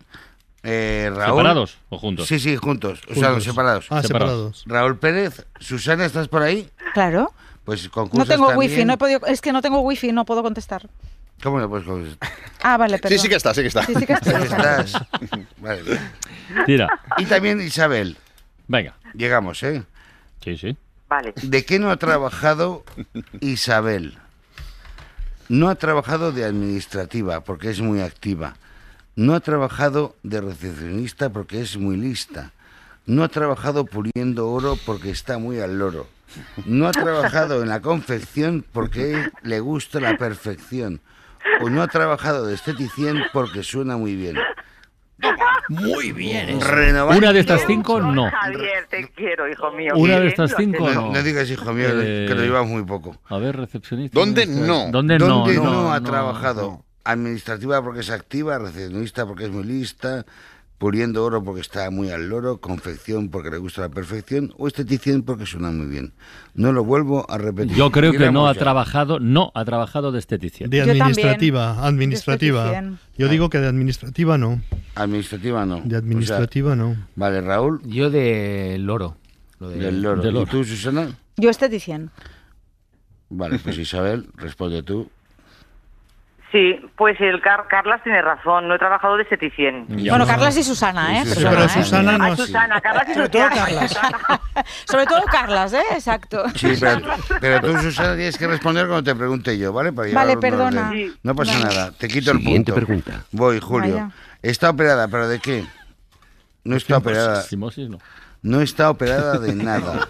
eh, Raúl. ¿Separados o juntos? Sí, sí, juntos. O sea, separados. Ah, Separados. Raúl Pérez, Susana, ¿estás por ahí? Claro. Pues No tengo también. wifi, no he podido, es que no tengo wifi, no puedo contestar. ¿Cómo no puedes contestar? Ah, vale, perdón. Sí, sí que está, sí que está. Sí, sí que estás. Vale. Tira. Y también Isabel. Venga. Llegamos, ¿eh? Sí, sí. Vale. ¿De qué no ha trabajado Isabel? No ha trabajado de administrativa porque es muy activa. No ha trabajado de recepcionista porque es muy lista. No ha trabajado puliendo oro porque está muy al loro. No ha trabajado en la confección porque le gusta la perfección. O no ha trabajado de esteticien porque suena muy bien. Muy bien. Renovando- Una de estas cinco, no. Javier, te quiero, hijo mío. Una de estas cinco, haces. No, no digas, hijo mío, Eh, que lo llevamos muy poco. A ver, recepcionista. ¿Dónde no? ¿Dónde no? ¿Dónde no, no, ha no, trabajado? Administrativa porque es activa, recepcionista porque es muy lista, puliendo oro porque está muy al loro, confección porque le gusta la perfección o esteticien porque suena muy bien. No lo vuelvo a repetir. Yo creo que no ha trabajado, no ha trabajado de esteticia. De Yo administrativa, administrativa. De esteticien. Yo digo que de administrativa no. Administrativa no. De administrativa no. O sea, vale, Raúl, Yo de loro. Lo de- del loro. del ¿Y loro. tú, Susana? Yo esteticien. Vale, pues Isabel, responde tú. Sí, pues el Car Carlas tiene razón, no he trabajado de esteticien. Bueno, Carlas y Susana, ¿eh? Sí, sí, pero ¿eh? Susana no Ah, has- Susana, Carlas y Sobre todo Susana. Carlas. Sobre todo Carlas, ¿eh? Exacto. Sí, pero, pero tú, Susana, tienes que responder cuando te pregunte yo, ¿vale? Para Vale, perdona. No pasa Vale. nada, te quito el Siguiente punto. pregunta. Voy, Julio. Vaya. Está operada, ¿pero de qué? No está operada. Simosis, no. No está operada de nada.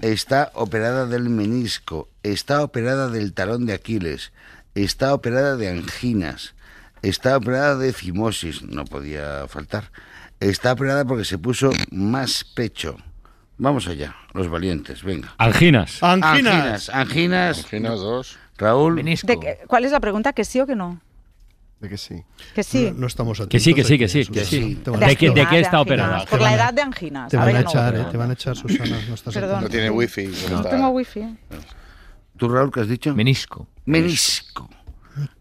Está operada del menisco. Está operada del talón de Aquiles. Está operada de anginas. Está operada de fimosis. No podía faltar. Está operada porque se puso más pecho. Vamos allá, los valientes, venga. Anginas. Anginas. Anginas. Anginas. Anginas dos. Raúl. Menisco. ¿De qué- ¿Cuál es la pregunta? ¿Que sí o que no? De que sí. Que sí. No, no estamos atentos. Que sí, que sí, que sí, que De a ¿De qué- echar. de qué está operada? Por la edad de anginas. Te van a no. echar, eh, te van a echar, Susana. No estás Perdón. No tiene wifi. No está. tengo wifi. ¿Tú, Raúl, qué has dicho? Menisco. Menisco.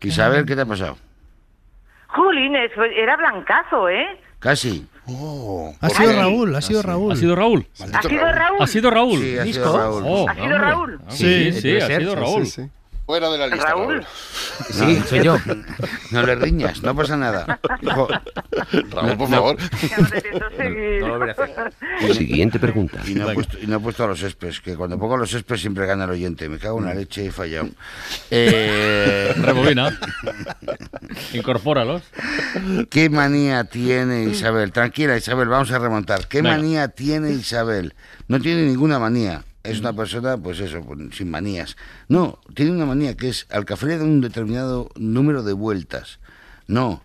Isabel, ¿qué te ha pasado? Jolines, fue- era blancazo, ¿eh? Casi. Oh, Ha ¿por sido qué? Raúl, ha sido Raúl. ¿Ha sido Raúl? ¿Ha sido Raúl? ¿Ha sido Raúl? Sí, ha. Raúl. Oh, ¿Ha sido. Raúl? Sí, sí, ha sido Sí, Raúl. Fuera de la lista. Raúl. Sí, soy yo. No le riñas, no pasa nada. Jo- Raúl, por No. favor. No lo volveré a hacer. Siguiente pregunta. Y no, he puesto, y no he puesto a los espes, que cuando pongo los espes siempre gana el oyente. Me cago en la leche y he fallado. Eh, Rebobina. Incorpóralos. ¿Qué manía tiene Isabel? Tranquila, Isabel, vamos a remontar. ¿Qué Venga. manía tiene Isabel? No tiene ninguna manía. Es una persona, pues eso, sin manías. No, tiene una manía que es al café le da un determinado número de vueltas. No,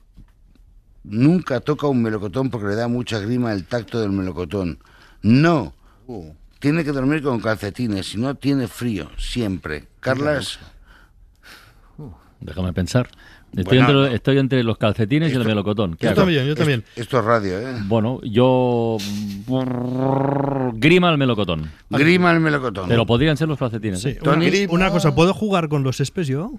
nunca toca un melocotón porque le da mucha grima el tacto del melocotón. No, tiene que dormir con calcetines, si no tiene frío, siempre. Carlas, Déjame pensar. Estoy, Bueno, entre, estoy entre los calcetines y el melocotón. ¿Qué Yo hago? también, yo también. Esto es radio, ¿eh? Bueno, yo. Grima al melocotón. Grima el melocotón. Pero podrían ser los calcetines. Sí, ¿eh? una, una cosa, ¿puedo jugar con los espes yo?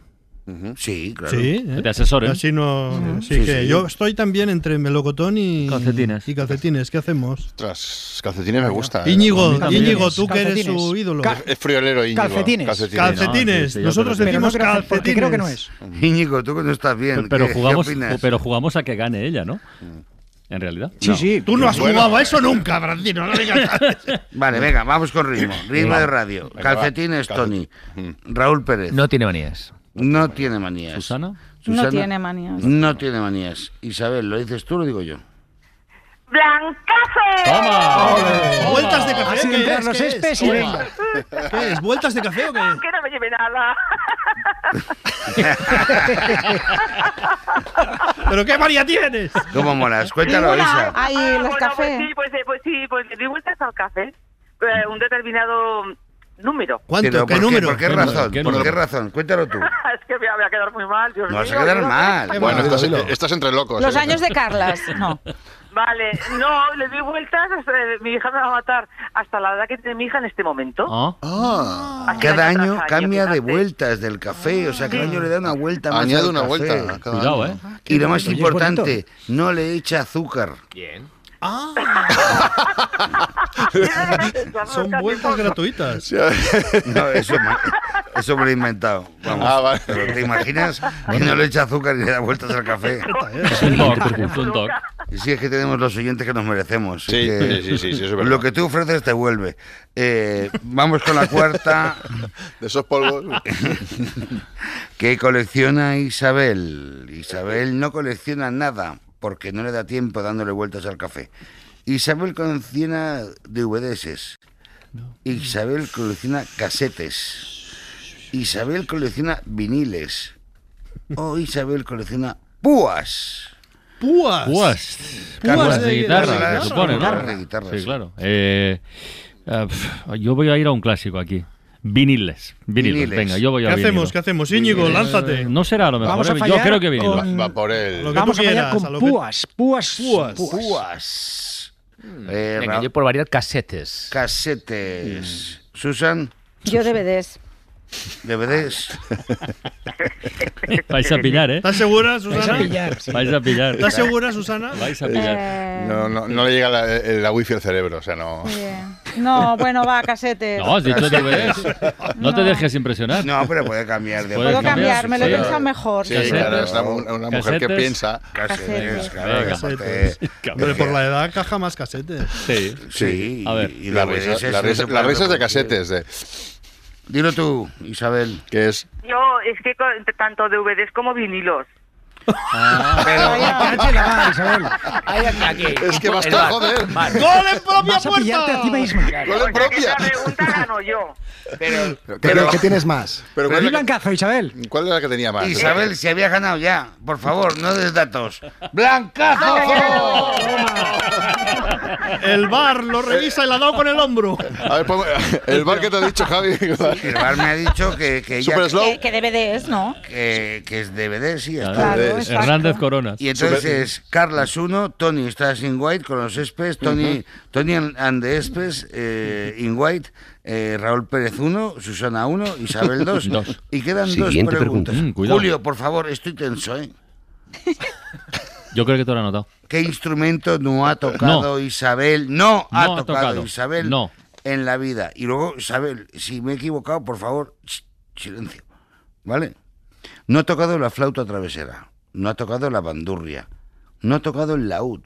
Sí, claro. Sí, Que ¿eh? te asesoren. Así no. Sí, Sí, que sí. yo estoy también entre melocotón y Calcetines. Y calcetines. ¿Qué hacemos? Ostras, calcetines me gusta. ¿eh? Íñigo, también. Íñigo, tú que eres su ídolo. Es friolero, Íñigo. Calcetines. Calcetines. Calcetines. No, sí, sí, yo Nosotros no decimos creo porque calcetines. creo que no es. Íñigo, tú que no estás bien. Pero ¿qué- jugamos, ¿qué opinas? pero jugamos a que gane ella, ¿no? En realidad. Sí, sí. Tú no has Bueno. jugado a eso nunca, Brandino. No. Vale, venga, vamos con ritmo. Ritmo de radio. Calcetines. Tony. Raúl Pérez. No tiene manías. No tiene manías. ¿Susana? No tiene manías. No tiene manías. Isabel, ¿lo dices tú o lo digo yo? ¡Blancazo! ¡Toma! ¿Vueltas de café? Así ¿Qué es? los ¿Qué espes es? y Toma. venga. ¿Qué es? ¿Vueltas de café o qué? Que no me lleve nada. ¿Pero qué María tienes? ¿Cómo molas? Cuéntalo. Isa. Ahí, los Bueno, cafés. Pues sí, pues, eh, pues sí, pues le di vueltas al café. Eh, un determinado número. ¿Cuánto? Pero, ¿Qué ¿por número? ¿Por qué ¿Qué razón? ¿Qué ¿Por qué razón? Cuéntalo tú. es que me voy a quedar muy mal. Dios No vas a quedar mal. Bueno, Dilo, estás, estás entre locos. Los ¿eh? años de Carlas. No. Vale, no, le di vueltas. hasta- mi hija me va a matar hasta la edad que tiene mi hija en este momento. Así Cada año año cambia de fíjate. vuelta del café, o sea, cada año le da una vuelta más. añade una café. vuelta. cada Cuidado. ¿eh? Y lo más Oye, importante, no le echa azúcar. Son vueltas gratuitas. No, eso, me- eso me lo he inventado. Vamos. Ah, vale. Pero ¿te imaginas que no le echa azúcar y le da vueltas al café? Es un toque, es un toque. Y sí, es que tenemos los oyentes que nos merecemos. Sí, que sí, sí, sí, sí, eso es verdad. Lo que tú ofreces te vuelve. Eh, vamos con la cuarta, De esos polvos. que colecciona Isabel. Isabel no colecciona nada porque no le da tiempo dándole vueltas al café. Isabel colecciona DVDs. Isabel colecciona casetes. Isabel colecciona viniles. O Isabel colecciona púas. Púas. Púas. Púas de guitarra, guitarra, se supone, ¿no? de guitarra, Sí, sí. claro. Eh, pf, yo voy a ir a un clásico aquí. Viniles. Viniles. Viniles. Venga, yo voy a ¿Qué vinilo. hacemos? ¿Qué hacemos? Íñigo, lánzate. No será a lo mejor. Vamos a ¿eh? Yo creo que vinilo. con- Va por. Lo que Vamos tú a fallar a con lo que- púas, púas, Púas. Púas. Eh, Venga, yo por variar casetes. Casetes. Susan, Yo DVDs. DVDs. Vais a pillar, ¿eh? ¿Estás segura, Vais a Susana? pillar, sí. Vais a pillar. ¿Estás segura, Susana? Vais a pillar. Eh, No, no, no le llega la, el- la wifi al cerebro, o sea, no. No, bueno, va, casetes. No, has dicho DVDs. No te No. dejes impresionar. No, pero puede cambiar de Puede Puedo cambiar, cambiar, me lo he sí. pensado mejor. Sí, Casetes. claro, es una, una mujer que Casetes. piensa. Casetes, claro. Aparte- Hombre, por la edad caja más casetes. Sí. Sí, A ver. y las no risas- se las puede risas de casetes, de, Dilo tú, Isabel. que es. Yo, es que tanto DVDs como vinilos. Vaya, cache la Isabel. Ay, aquí. Es que basta, bar, joder. bar. ¡Gol en propia Vas a pillarte a ti puerta! misma. Gol en propia. esta pregunta gano yo. Pero, ¿Qué, pero- qué tienes más? Pero Di ¿cuál, es la blancazo, Isabel. cuál es la que tenía más? Isabel, si había ganado ya, por favor, no des datos. ¡Blancazo! El bar lo revisa y la ha dado con el hombro. A ver, ponme- el bar que te ha dicho, Javi. El bar me ha dicho que, que ella Super slow. Que, que DVDs, ¿no? que, que es DVD, sí. está. Claro. Hernández Coronas. Y entonces Carlas 1, Tony estás in white con los Espes, Tony, Tony and the Espes eh, in white, eh, Raúl Pérez 1, Susana 1, Isabel 2. Dos. Y quedan Siguiente dos preguntas. pregunta. Mm. Julio, por favor, estoy tenso, ¿eh? Yo creo que te lo he anotado. ¿Qué instrumento no ha tocado No. Isabel? No, ha No ha tocado, tocado. Isabel No. en la vida. Y luego, Isabel, si me he equivocado, por favor, silencio. ¿Vale? No ha tocado la flauta travesera, no ha tocado la bandurria, no ha tocado el laúd,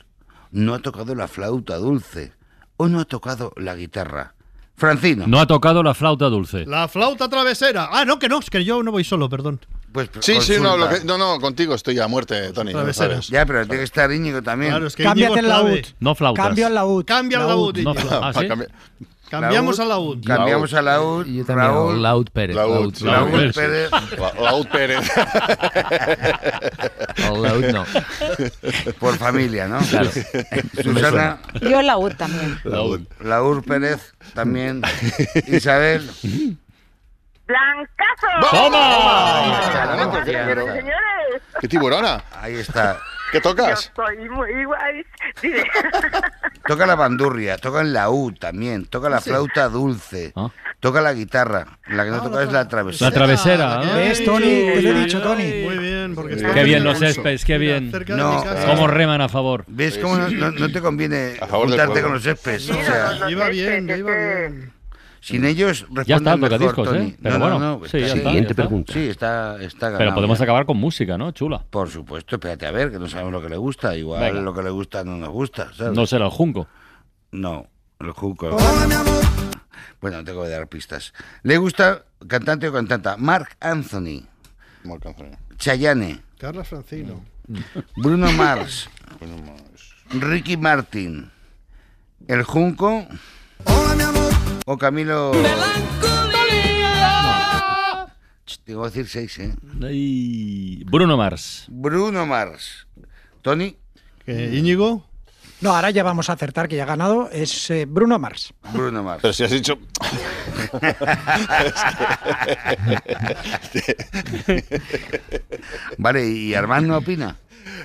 no ha tocado la flauta dulce o no ha tocado la guitarra. Francino. No ha tocado la flauta dulce. La flauta travesera. Ah, no, que no, es que yo no voy solo, perdón. Pues Sí, sí, no, lo consulta. que- no, no, contigo estoy a muerte, Tony. Sabes. Ya, pero tiene que estar Íñigo también. Claro, es que Cámbiate el laúd. No flautas. Cambio al laúd. Cambia el laúd, No. ¿ah, sí? Cambiamos a laúd. Cambiamos a laúd. Y yo también, Raúl. Laud Pérez. Laud, Laud. Pérez. La- Laúd Pérez. Laud no. Por familia, ¿no? Claro. Susana. Yo la UD también. Laúd. Laúd Pérez también. Isabel. ¡Blancazo! ¡Toma! Pero- Señores, ¿Qué tiburona? Ahí está. ¿Qué yo tocas? soy muy guay. Toca la bandurria, toca el laúd también, toca la Sí. flauta dulce, toca la guitarra. La que no toca es la travesera. La travesera. ¿eh? ¿Ves, Tony? Te lo he dicho, Tony. Muy bien, porque Qué bien los céspedes, qué bien. No, Cómo reman a favor. ¿Ves cómo no, no- no te conviene juntarte con los céspedes? O sea, Iba bien, iba bien. Sin ellos Ya está, mejor, Tony. ¿eh? Pero no, bueno, no, no, sí, ya está, Siguiente está. pregunta. Sí, está, está ganado. Pero podemos ya. acabar con música, ¿no? Chula. Por supuesto, espérate a ver, que no sabemos lo que le gusta. Igual Venga. lo que le gusta no nos gusta, ¿sabes? No será el junco. No, el Junco. Bueno, no tengo que dar pistas. ¿Le gusta cantante o cantanta? Mark Anthony, Marc Anthony. Chayanne, Carla Francino. Bruno Mars, Ricky Martin, El Junco o Camilo... Ch, Tengo que decir seis, ¿eh? Ay, Bruno Mars. Bruno Mars. Tony, ¿Qué, ¿Íñigo? No, ahora ya vamos a acertar que ya ha ganado. Es eh, Bruno Mars. Bruno Mars. Pero si has dicho. Vale, ¿y Armand no opina?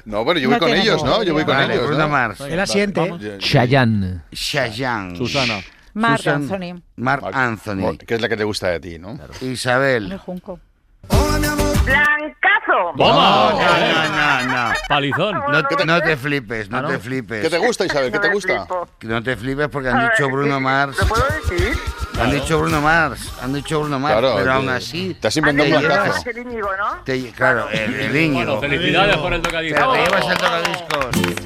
No, bueno, yo voy No con ellos, ¿no? Yo voy con Vale, ellos. Bruno ¿no? Mars. Él asiente. Chayanne. Chayanne. Susana. Marc Susan- Anthony. Mark Anthony. Que es la que te gusta de ti, ¿no? El Isabel. junco. ¡Blancazo! ¡Toma! No, no, no, no. Palizón. No te, no te flipes, no Ah, ¿no? te flipes. ¿Qué te gusta, Isabel? ¿Qué te No me gusta? flipo. No te flipes porque han ver, dicho Bruno ¿qué- Mars. ¿Lo puedo decir? Han dicho Bruno Mars. Han dicho Bruno Mars. Claro, pero te- aún así. Te has inventado un te blancazo. llevas- el Íñigo, ¿no? te- claro, el, el Íñigo. Bueno, felicidades por el Te, tocadiscos. te llevas el tocadiscos.